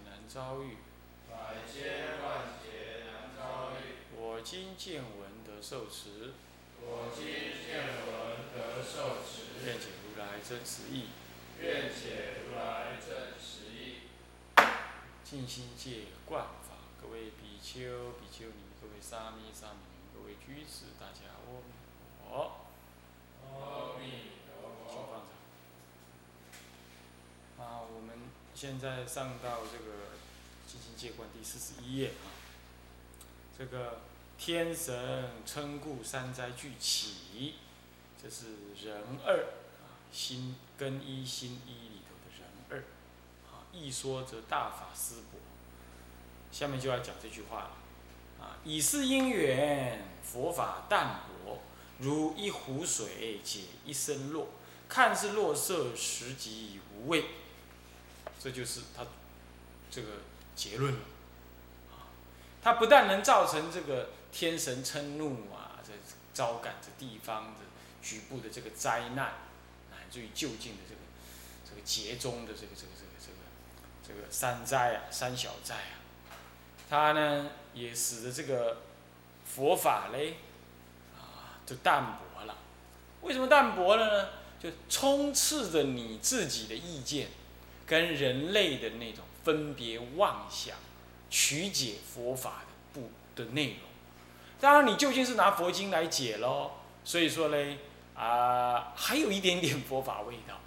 难遭遇。百千万劫难遭遇。我今见闻得受持，我今见闻得受持，愿解如来真实义。愿解如来真实义。静心戒观法，各位比丘、比丘尼，各位沙弥、沙弥尼，各位居士，大家阿弥陀佛。阿弥陀佛。请放上。啊，我们现在上到这个《金星戒观》第四十一页啊。这个天神称故三灾俱起，这是人二啊，心根一心一里头的人二啊。一说则大法师伯。下面就要讲这句话了啊，以是因缘，佛法淡薄。如一湖水解一身落，看似落色，实即无味。这就是他这个结论了。啊，它不但能造成这个天神嗔怒啊，这招感这地方的局部的这个灾难，乃至于就近的这个这个劫中的这个这个这个这个这个山灾啊，山小灾啊，它呢也使得这个佛法嘞啊。就淡薄了，为什么淡薄了呢？就充斥着你自己的意见，跟人类的那种分别妄想、曲解佛法的不的内容。当然，你究竟是拿佛经来解喽，所以说嘞，啊，还有一点点佛法味道，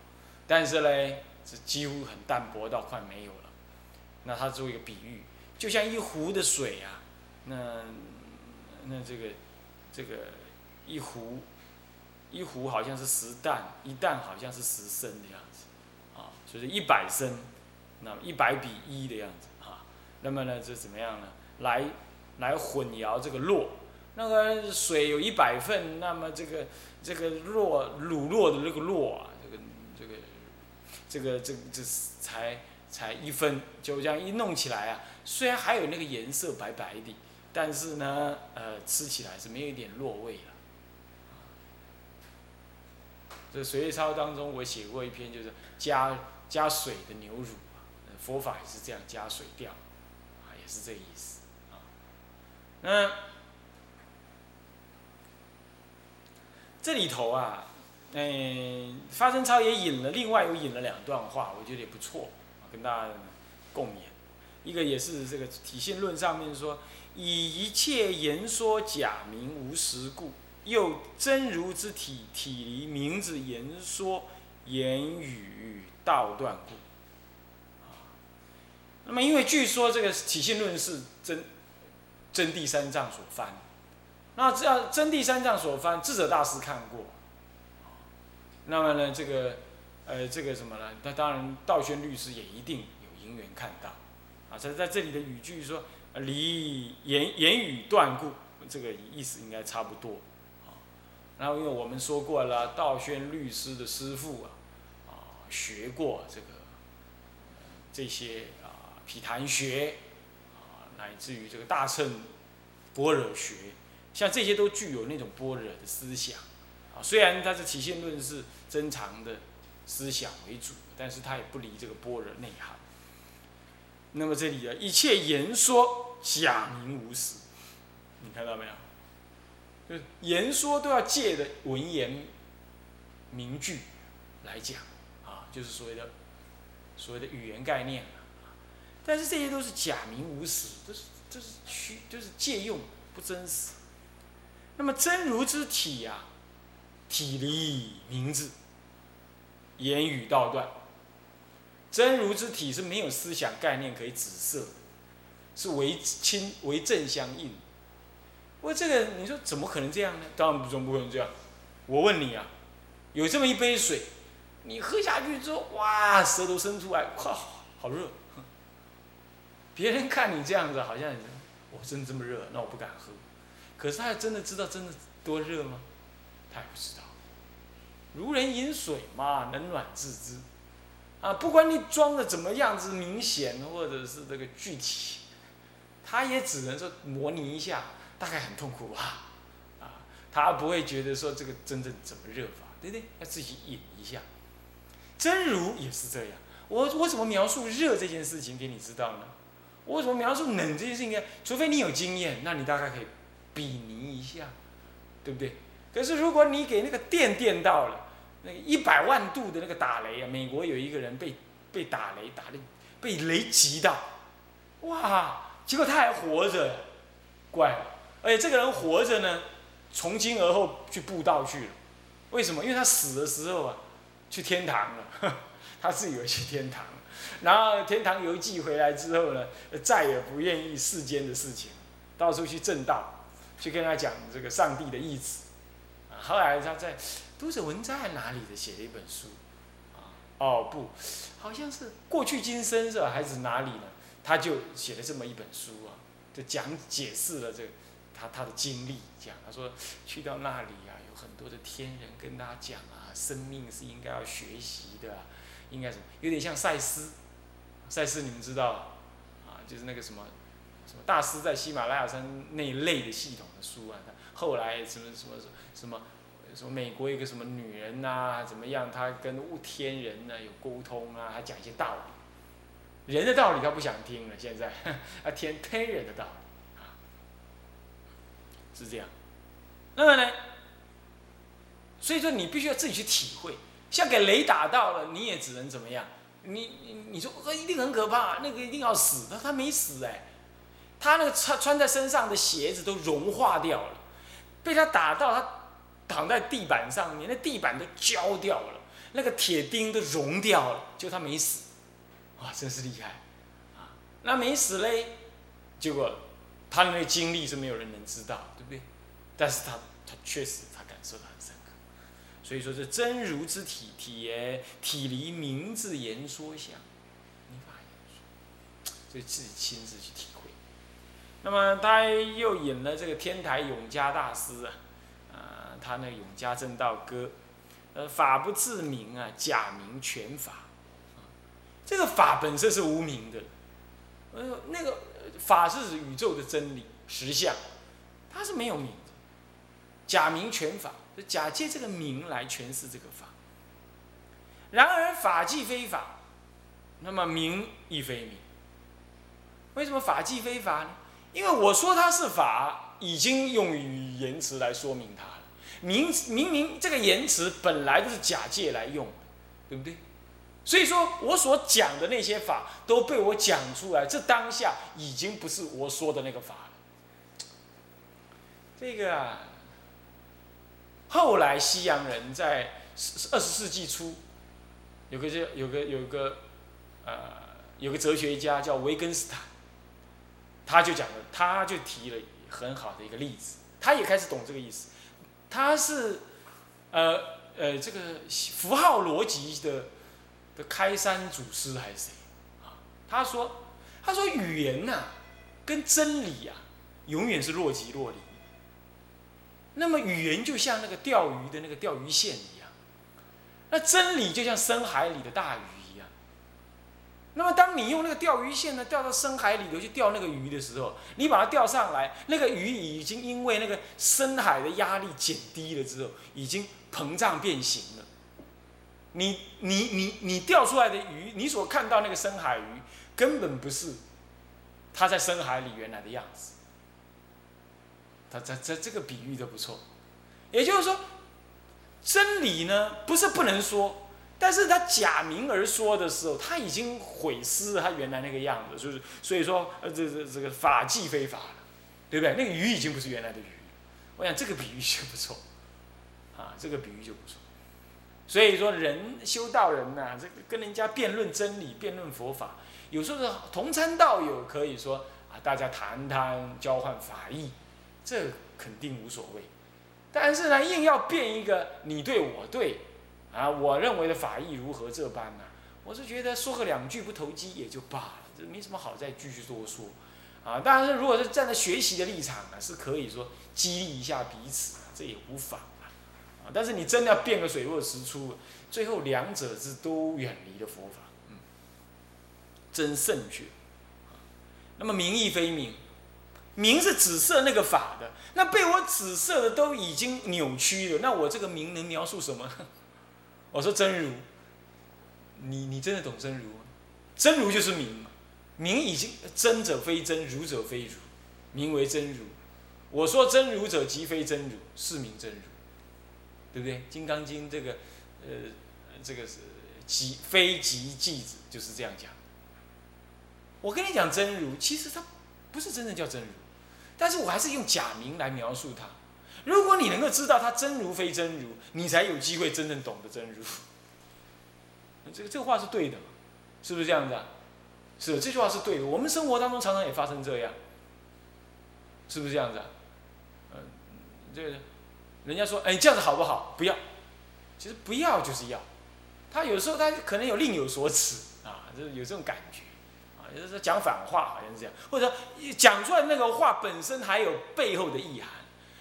但是嘞，是几乎很淡薄到快没有了。那他做一个比喻，就像一壶的水啊，那那这个这个。一壶，一壶好像是十担，一担好像是十升的样，就是一百升，那么一百比一的样子啊。那么呢，这怎么样呢？来，来混淆这个落，那个水有一百份，那么这个这个落乳酪的那个落啊，这个这个这个这这才才一分，就这样一弄起来啊，虽然还有那个颜色白白的，但是呢，呃，吃起来是没有一点落味了。这《水月抄》当中，我写过一篇，就是加加水的牛乳佛法也是这样加水调，啊，也是这意思，啊，那这里头啊，嗯，发生超也引了，另外又引了两段话，我觉得也不错，跟大家共勉。一个也是这个体现论上面说，以一切言说假名无实故。又真如之体，体离名字言说言语道断故。那么因为据说这个体性论是真真谛三藏所翻，那这样真谛三藏所翻，智者大师看过。那么呢，这个呃这个什么呢？那当然道宣律师也一定有因缘看到。啊，在在这里的语句说离言言语断故，这个意思应该差不多。啊然后，因为我们说过了，道宣律师的师傅，啊，学过这个这些啊，毗昙学啊，乃至于这个大乘般若学，像这些都具有那种般若的思想啊。虽然它是体现论是珍藏的思想为主，但是它也不离这个般若内涵。那么这里啊，一切言说假名无实，你看到没有？就是言说都要借的文言名句来讲，就是所谓的所谓的语言概念但是这些都是假名无实，都是都是虚，就是借用不真实。那么真如之体呀，体离名字，言语道断。真如之体是没有思想概念可以指涉，是为亲为正相应。不过这个，你说怎么可能这样呢？当然不，总不可能这样。我问你啊，有这么一杯水，你喝下去之后，哇，舌头伸出来，哇，好热。别人看你这样子，好像我真这么热，那我不敢喝。可是他真的知道真的多热吗？他也不知道。如人饮水嘛，冷暖自知。啊，不管你装的怎么样子明显，或者是这个具体，他也只能说模拟一下，大概很痛苦吧。啊，他不会觉得说这个真正怎么热法，对不对？要自己饮一下。真如也是这样。我我怎么描述热这件事情给你知道呢？我怎么描述冷这件事情？除非你有经验，那你大概可以比拟一下，对不对？可是如果你给那个电电到了，那个一百万度的那个打雷啊，美国有一个人被被打雷打的被雷击到，哇！结果他还活着，怪了。而且这个人活着呢，从今而后去布道去了。为什么？因为他死的时候啊，去天堂了。他自以为去天堂，然后天堂游记回来之后呢，再也不愿意世间的事情，到处去正道，去跟他讲这个上帝的意志。后来他在读者文摘哪里的写了一本书，啊，哦不，好像是过去今生是吧？还是哪里呢？他就写了这么一本书啊，就讲解释了这个他他的经历，讲他说去到那里啊，有很多的天人跟他讲啊，生命是应该要学习的。应该什么？有点像赛斯，赛斯你们知道，啊，就是那个什么，什么大师在喜马拉雅山那一类的系统的书啊。后来什么什么什么什么美国一个什么女人呐，怎么样？她跟天人呢有沟通啊，还讲一些道理。人的道理他不想听了，现在啊，天天人的道理啊，是这样。那么呢，所以说你必须要自己去体会。像给雷打到了，你也只能怎么样？你你你说呃一定很可怕，那个一定要死，他他没死哎，他那个穿穿在身上的鞋子都融化掉了，被他打到他躺在地板上面，那地板都焦掉了，那个铁钉都融掉了，就他没死，哇，真是厉害啊！那没死嘞，结果他的那个经历是没有人能知道，对不对？但是他他确实他感受到。所以说，这真如之体体也，体离名字言说相，没法言说，所以自己亲自去体会。那么他又引了这个天台永嘉大师啊，啊，他那《永嘉正道歌》，呃，法不自明啊，假名全法，这个法本身是无名的，呃，那个法是指宇宙的真理实相，它是没有名的，假名全法。假借这个名来诠释这个法，然而法既非法，那么名亦非名。为什么法既非法呢？因为我说它是法，已经用语言词来说明它了。名明明这个言辞本来就是假借来用，对不对？所以说我所讲的那些法都被我讲出来，这当下已经不是我说的那个法了。这个啊。后来西洋人在二十世纪初，有个叫有个有个呃有个哲学家叫维根斯坦，他就讲了，他就提了很好的一个例子，他也开始懂这个意思。他是呃呃这个符号逻辑的的开山祖师还是谁啊？他说他说语言呐跟真理呀永远是若即若离。那么语言就像那个钓鱼的那个钓鱼线一样，那真理就像深海里的大鱼一样。那么当你用那个钓鱼线呢钓到深海里头去钓那个鱼的时候，你把它钓上来，那个鱼已经因为那个深海的压力减低了之后，已经膨胀变形了。你你你你钓出来的鱼，你所看到那个深海鱼，根本不是它在深海里原来的样子。他这这这个比喻都不错，也就是说，真理呢不是不能说，但是他假名而说的时候，他已经毁失了他原来那个样子，就是所以说，呃，这这这个法纪非法了，对不对？那个鱼已经不是原来的鱼，我想这个比喻就不错，啊，这个比喻就不错。所以说，人修道人呐，这个跟人家辩论真理、辩论佛法，有时候是同参道友，可以说啊，大家谈谈，交换法义。这肯定无所谓，但是呢，硬要变一个你对我对，啊，我认为的法义如何这般呢？我是觉得说个两句不投机也就罢了。这没什么好再继续多说，啊，当然是如果是站在学习的立场呢，是可以说激励一下彼此，这也无妨啊，啊，但是你真的要变个水落石出，最后两者是都远离了佛法，嗯，真圣绝，那么名亦非名，名是紫色那个法的，那被我紫色的都已经扭曲了，那我这个名能描述什么？我说真如，你你真的懂真如吗？真如就是名嘛，名已经真者非真，如者非如，名为真如。我说真如者即非真如，是名真如，对不对？《金刚经》这个，呃，这个是即非即即子，就是这样讲。我跟你讲真如，其实它不是真正叫真如，但是我还是用假名来描述它。如果你能够知道它真如非真如，你才有机会真正懂得真如。这个这个话是对的。是不是这样子啊？是这句话是对的。我们生活当中常常也发生这样，是不是这样子啊？嗯，这个人家说，哎，这样子好不好？不要，其实不要就是要。他有时候他可能有另有所指啊，就是有这种感觉啊，有的时候讲反话好像是这样，或者说讲出来那个话本身还有背后的意涵，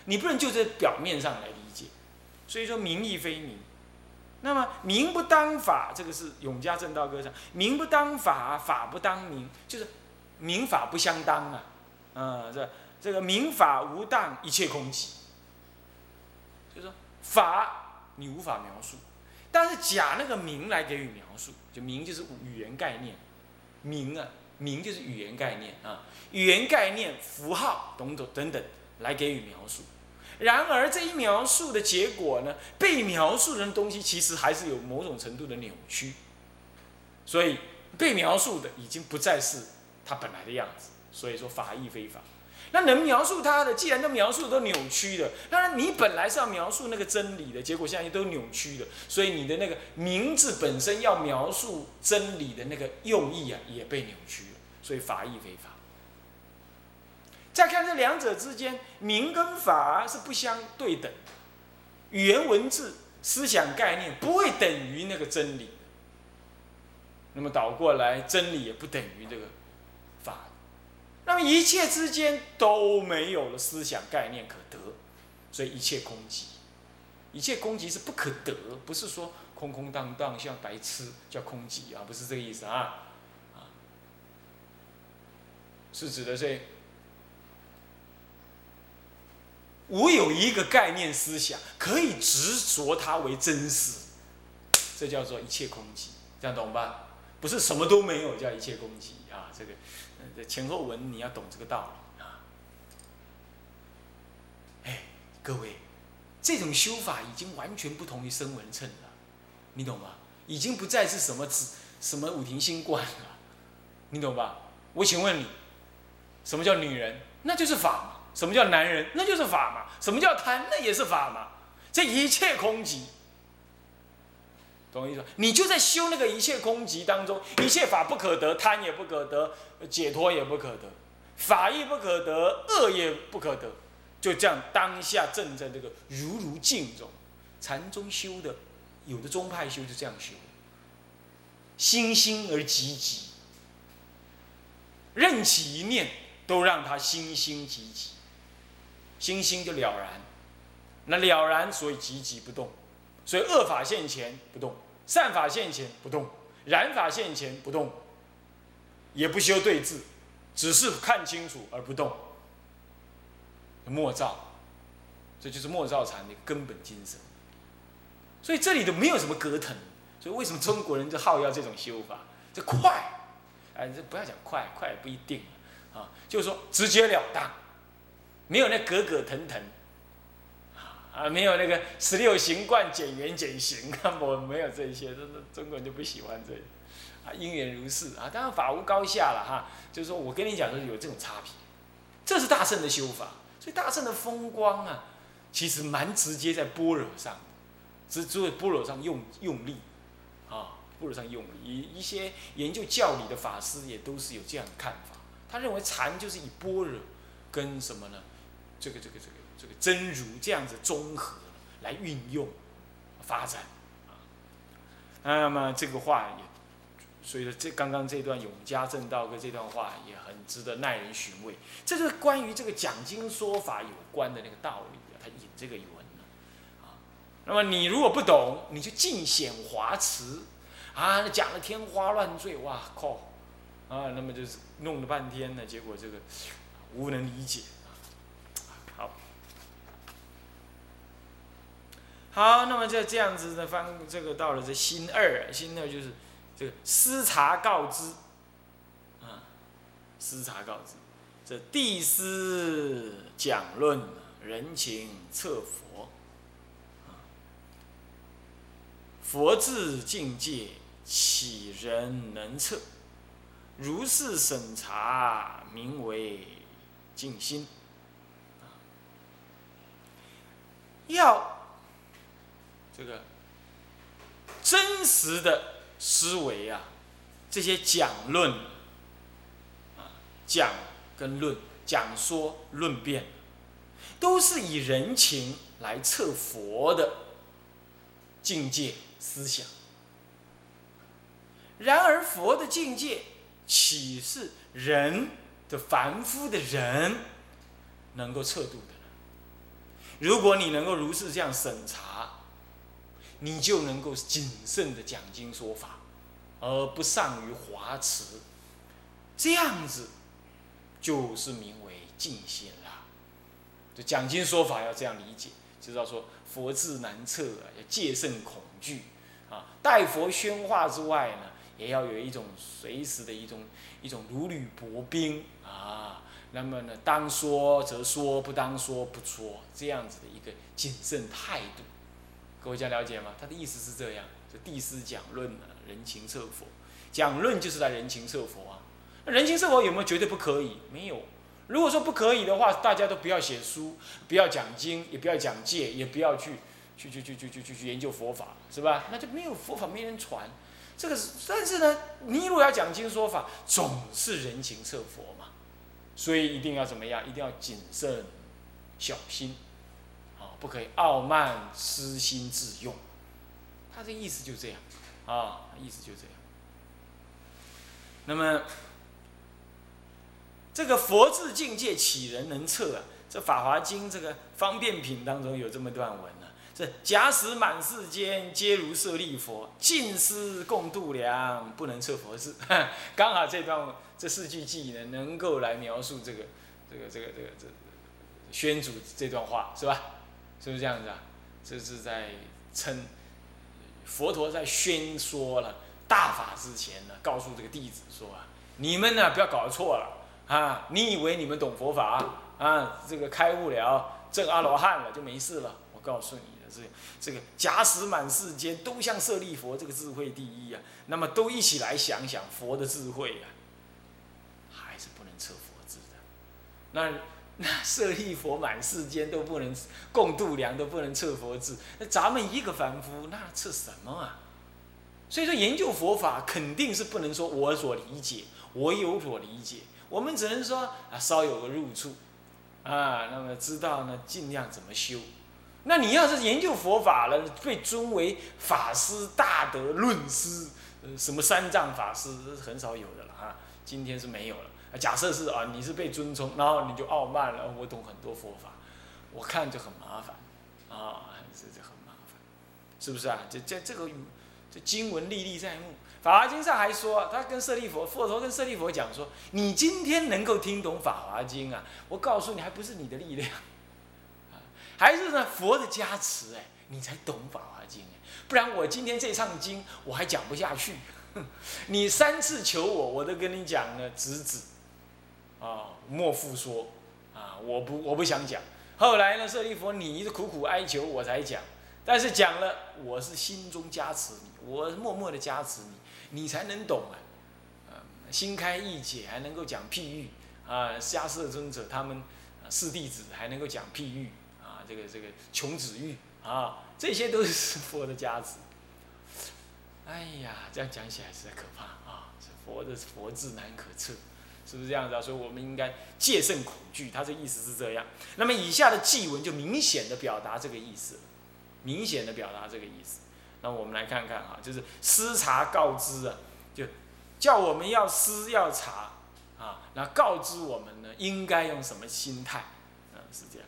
你不能就在表面上来理解。所以说，名义非名。那么名不当法，这个是永嘉正道歌上，名不当法，法不当名，就是名法不相当啊，啊，这这个名法无当，一切空寂。就是说法你无法描述，但是假那个名来给予描述，就名就是语言概念，名啊名就是语言概念啊，语言概念符号等等等等来给予描述。然而这一描述的结果呢，被描述的东西其实还是有某种程度的扭曲，所以被描述的已经不再是它本来的样子。所以说法亦非法。那能描述它的，既然都描述都扭曲的，那你本来是要描述那个真理的，结果现在都扭曲的，所以你的那个名字本身要描述真理的那个用意啊，也被扭曲了。所以法亦非法。再看这两者之间，名跟法是不相对等，语言文字、思想概念不会等于那个真理。那么倒过来，真理也不等于这个。那么一切之间都没有了思想概念可得，所以一切空寂。一切空寂是不可得，不是说空空荡荡像白痴叫空寂啊，不是这个意思啊，是指的是。我有一个概念思想，可以执着它为真实，这叫做一切空寂，这样懂吧？不是什么都没有叫一切空寂啊！这个，这前后文你要懂这个道理啊！哎，各位，这种修法已经完全不同于声闻称了，你懂吗？已经不再是什么子什么五庭心观了，你懂吧？我请问你，什么叫女人？那就是法嘛。什么叫男人？那就是法嘛。什么叫贪？那也是法嘛。这一切空寂，懂我意思吧？你就在修那个一切空寂当中，一切法不可得，贪也不可得，解脱也不可得，法亦不可得，恶也不可得。就这样，当下正在这个如如镜中，禅宗修的，有的宗派修就这样修，心心而寂寂，任起一念，都让他心心寂寂。心心就了然，那了然，所以寂寂不动，所以恶法现前不动，善法现前不动，染法现前不动，也不修对治，只是看清楚而不动。莫照，这就是莫照禅的根本精神。所以这里都没有什么隔腾，所以为什么中国人就好要这种修法？这快，哎，这不要讲快，快也不一定啊，就是说直截了当。没有那格格腾腾，啊，没有那个十六行观减圆减形，我没有这些，这中国人就不喜欢这，啊，因缘如是啊，当然法无高下了哈，就是说我跟你讲说有这种差别，这是大圣的修法，所以大圣的风光啊，其实蛮直接在般若上，只只有般若上用用力，啊，般若上用力，一一些研究教理的法师也都是有这样的看法，他认为禅就是以般若跟什么呢？这个这个这个这个真如这样子综合来运用发展啊，那么这个话也所以说这刚刚这段永嘉正道跟这段话也很值得耐人寻味。这是关于这个讲经说法有关的那个道理啊，他引这个文呢，啊，那么你如果不懂，你就尽显华辞，啊，讲的天花乱坠，哇靠，啊，那么就是弄了半天呢，结果这个无能理解啊，好，好，那么就这样子的方，这个到了这心二，心二就是。这个私察告知，啊，私察告知，这地师讲论人情测佛，啊，佛智境界岂人能测？如是审查，名为静心。要这个真实的。思维啊，这些讲论啊，讲跟论，讲说论辩，都是以人情来测佛的境界思想。然而，佛的境界岂是人的凡夫的人能够测度的？如果你能够如是这样审查。你就能够谨慎的讲经说法，而不善于华辞，这样子就是名为静心了。就讲经说法要这样理解，就知道说佛智难测啊，要戒慎恐惧啊。待佛宣化之外呢，也要有一种随时的一种一种如履薄冰啊。那么呢，当说则说，不当说不说，这样子的一个谨慎态度。各位家了解吗？他的意思是这样：，就地师讲论啊，人情测佛，讲论就是来人情测佛啊。那人情测佛有没有绝对不可以？没有。如果说不可以的话，大家都不要写书，不要讲经，也不要讲戒，也不要去去去去去去去去研究佛法，是吧？那就没有佛法，没人传。这个是，但是呢，你如果要讲经说法，总是人情测佛嘛，所以一定要怎么样？一定要谨慎小心。不可以傲慢、私心自用，他的意思就这样，啊，意思就这样。那么，这个佛智境界岂人能测啊？这《法华经》这个方便品当中有这么段文呢：这假使满世间皆如舍利佛，尽思共度量，不能测佛智。刚好这段这四句偈呢，能够来描述这个这个这个这个这个宣主这段话，是吧？是不是这样子啊？这是在称佛陀在宣说了大法之前呢，告诉这个弟子说啊，你们呢不要搞错了啊！你以为你们懂佛法啊？这个开悟了，证阿罗汉了就没事了？我告诉你的是，这个假使满世间都像舍利佛这个智慧第一啊，那么都一起来想想佛的智慧啊，还是不能测佛智的。那。那舍利佛满世间都不能共度量，都不能测佛智。那咱们一个凡夫，那测什么啊？所以说研究佛法，肯定是不能说我所理解，我有所理解。我们只能说啊，稍有个入处，啊，那么知道呢，尽量怎么修。那你要是研究佛法了，被尊为法师、大德论师，呃，什么三藏法师，很少有的了啊。今天是没有了。假设是啊，你是被尊崇，然后你就傲慢了。我懂很多佛法，我看就很麻烦，啊，这这很麻烦，是不是啊？这这这个这经文历历在目，《法华经》上还说，他跟舍利佛，佛陀跟舍利佛讲说，你今天能够听懂《法华经》啊，我告诉你，还不是你的力量，啊，还是呢佛的加持哎，你才懂《法华经》哎，不然我今天这唱经我还讲不下去，你三次求我，我都跟你讲了，直指。啊，莫复说，啊，我不，我不想讲。后来呢，舍利弗，你一直苦苦哀求，我才讲。但是讲了，我是心中加持你，我默默的加持你，你才能懂啊。啊，心开意解，还能够讲譬喻啊。迦摄尊者他们四弟子还能够讲譬喻啊，这个这个穷子喻啊，这些都是佛的加持。哎呀，这样讲起来实在可怕啊！佛的佛智难可测。是不是这样子啊？所以我们应该戒慎恐惧，他这意思是这样。那么以下的祭文就明显的表达这个意思，明显的表达这个意思。那我们来看看哈，就是私察告知啊，就叫我们要思要查啊，那告知我们呢，应该用什么心态啊？是这样。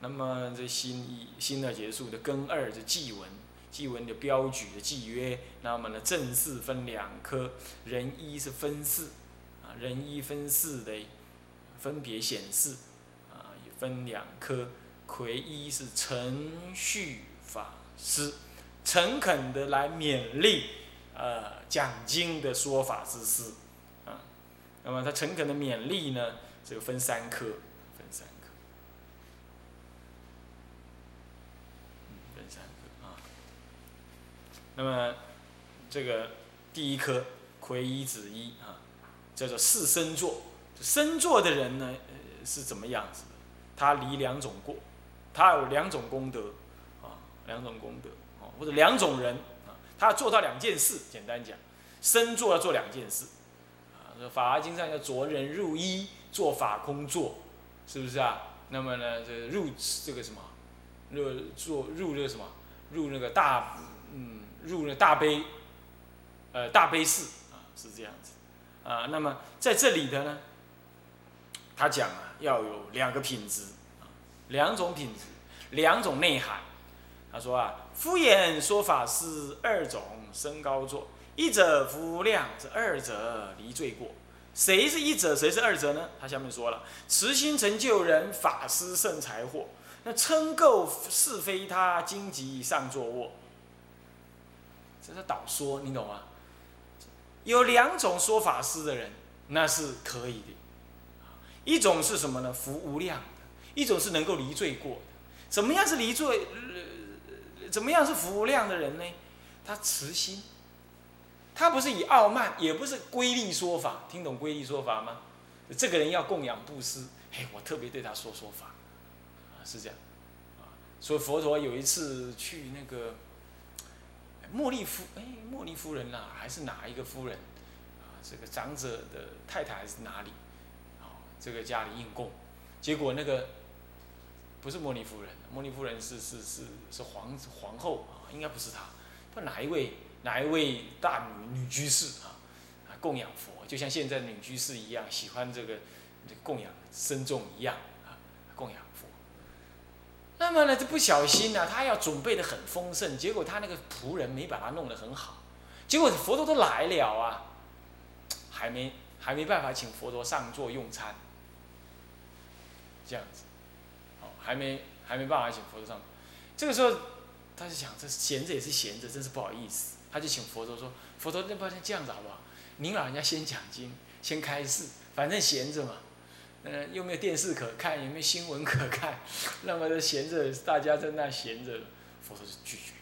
那么这新一新的结束的根二的祭文，祭文的标举的祭约，那么呢正式分两科，人一是分四人一分四的分别显示啊，也分两科，魁一是程序法师，诚恳的来勉励呃讲经的说法之师啊，那么他诚恳的勉励呢，这个分三科。分三科。分三科啊那么，这个第一颗魁一子一啊，叫做四身座。身座的人呢，是怎么样子的？他离两种过，他有两种功德啊，两种功德啊，或者两种人啊，他要做到两件事。简单讲，身座要做两件事啊。《法华经》上叫“着人入一，做法空座”，是不是啊？那么呢，这入这个什么，入做入这个什么，入那个大嗯。入了大悲，呃，大悲寺啊，是这样子，啊，那么在这里的呢，他讲啊，要有两个品质，两种品质，两种内涵。他说啊，敷衍说法是二种升高座，一者无量，这二者离罪过。谁是一者，谁是二者呢？他下面说了，慈心成就人，法师胜财货。那称垢是非他，荆棘上坐卧。这是导说，你懂吗？有两种说法师的人，那是可以的。一种是什么呢？福无量的；一种是能够离罪过的。怎么样是离罪？怎么样是福无量的人呢？他慈心，他不是以傲慢，也不是规律说法。听懂规律说法吗？这个人要供养布施，嘿，我特别对他说说法，是这样。所以佛陀有一次去那个。茉莉夫，哎，茉莉夫人呐，还是哪一个夫人？啊，这个长者的太太还是哪里？啊，这个家里应供，结果那个不是茉莉夫人，茉莉夫人是是是是皇皇后啊，应该不是她，不哪一位哪一位大女女居士啊？啊，供养佛，就像现在女居士一样，喜欢这个这个供养僧众一样啊，供养佛。那么呢，就不小心呢，他要准备的很丰盛，结果他那个仆人没把他弄得很好，结果佛陀都来了啊，还没还没办法请佛陀上座用餐，这样子，哦，还没还没办法请佛陀上，这个时候他就想，这闲着也是闲着，真是不好意思，他就请佛陀说，佛陀，那不然这样子好不好？您老人家先讲经，先开示，反正闲着嘛。嗯，又没有电视可看，也没有新闻可看，那么的闲着，大家在那闲着，佛陀是拒绝，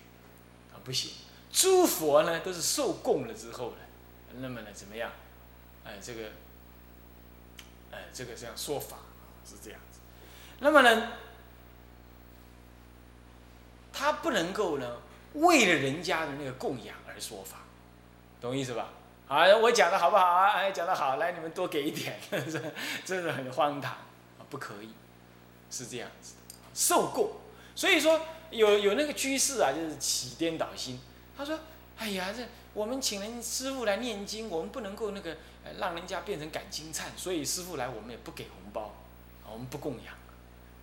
啊，不行，诸佛呢都是受供了之后呢，那么呢怎么样？哎，这个，哎，这个这样说法是这样子，那么呢，他不能够呢为了人家的那个供养而说法，懂意思吧？啊，我讲的好不好啊？哎，讲的好，来你们多给一点，真的很荒唐，不可以，是这样子，受供。所以说有有那个居士啊，就是起颠倒心，他说：“哎呀，这我们请人师傅来念经，我们不能够那个让人家变成感情忏，所以师傅来我们也不给红包，我们不供养。”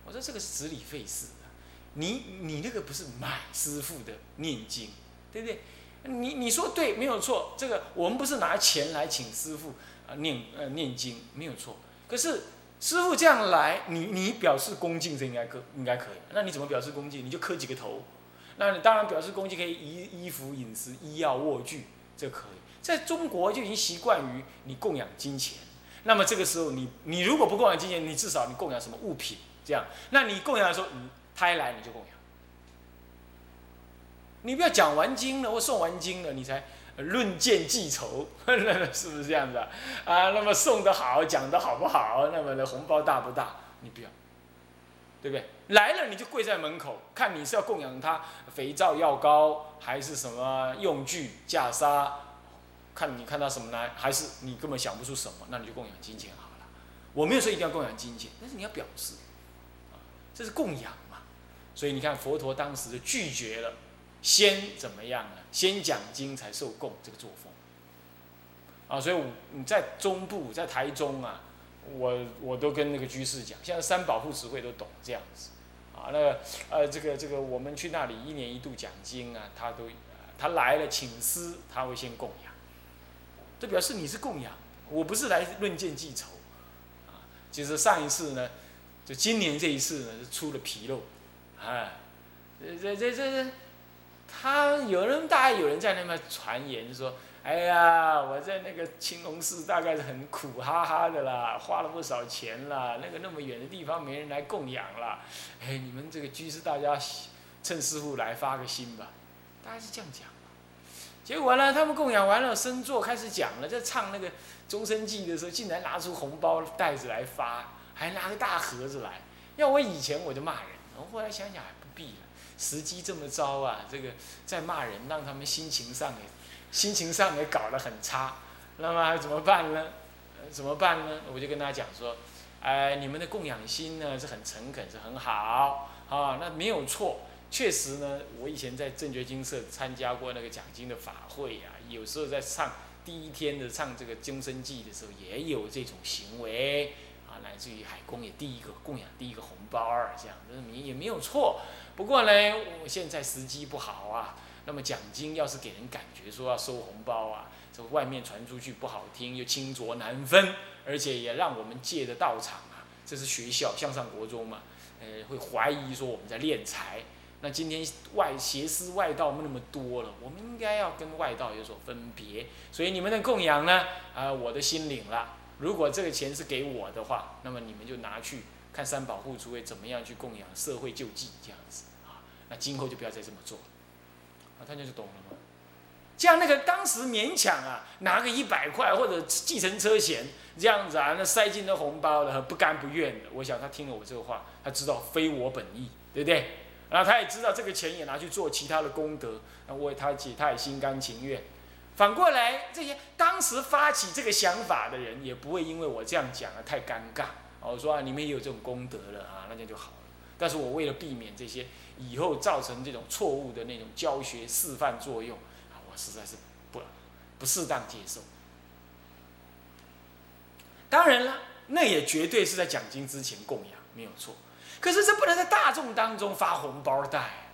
我说这个是执理费事，你你那个不是买师傅的念经，对不对？你你说对没有错，这个我们不是拿钱来请师傅啊念呃念经没有错，可是师傅这样来，你你表示恭敬这应该可应该可以，那你怎么表示恭敬？你就磕几个头，那你当然表示恭敬可以衣衣服饮食医药卧具这可以，在中国就已经习惯于你供养金钱，那么这个时候你你如果不供养金钱，你至少你供养什么物品？这样，那你供养的时候，你他一来你就供养。你不要讲完经了或送完经了，你才论剑记仇，是不是这样子啊？啊，那么送的好，讲的好不好？那么的红包大不大？你不要，对不对？来了你就跪在门口，看你是要供养他肥皂、药膏，还是什么用具、袈裟？看你看他什么呢？还是你根本想不出什么？那你就供养金钱好了。我没有说一定要供养金钱，但是你要表示，这是供养嘛。所以你看佛陀当时就拒绝了。先怎么样呢？先讲经才受供，这个作风。啊，所以你在中部，在台中啊，我我都跟那个居士讲，现在三宝护持会都懂这样子，啊，那呃，这个这个我们去那里一年一度讲经啊，他都他来了请师，他会先供养，这表示你是供养，我不是来论剑记仇，啊，就是上一次呢，就今年这一次呢是出了纰漏，哎，这这这这，他有人大概有人在那边传言说。哎呀，我在那个青龙寺大概是很苦哈哈的啦，花了不少钱啦，那个那么远的地方没人来供养啦。哎，你们这个居士大家趁师傅来发个心吧，大概是这样讲。结果呢，他们供养完了，升座开始讲了，在唱那个终身记的时候，竟然拿出红包袋子来发，还拿个大盒子来。要我以前我就骂人，我后来想想还不必了，时机这么糟啊，这个在骂人，让他们心情上也。心情上也搞得很差，那么怎么办呢？怎么办呢？我就跟他讲说，哎，你们的供养心呢是很诚恳，是很好啊，那没有错。确实呢，我以前在正觉精舍参加过那个讲经的法会呀，有时候在唱第一天的唱这个终身记的时候，也有这种行为啊，来自于海公也第一个供养第一个红包儿，这样，也也没有错。不过呢，我现在时机不好啊。那么奖金要是给人感觉说要收红包啊，这外面传出去不好听，又清浊难分，而且也让我们借的道场啊，这是学校向上国中嘛，呃，会怀疑说我们在敛财。那今天外邪师外道那么多了，我们应该要跟外道有所分别。所以你们的供养呢，啊，我的心领了。如果这个钱是给我的话，那么你们就拿去看三宝护主会怎么样去供养社会救济这样子啊。那今后就不要再这么做了。啊，他就懂了吗？像那个当时勉强啊，拿个一百块或者计程车钱这样子啊，那塞进那红包的，不甘不愿的。我想他听了我这个话，他知道非我本意，对不对？然后他也知道这个钱也拿去做其他的功德，那我他姐他也心甘情愿。反过来，这些当时发起这个想法的人，也不会因为我这样讲啊太尴尬。我说啊，你们也有这种功德了啊，那这样就好了。但是我为了避免这些。以后造成这种错误的那种教学示范作用啊，我实在是不不适当接受。当然了，那也绝对是在讲经之前供养，没有错。可是这不能在大众当中发红包袋。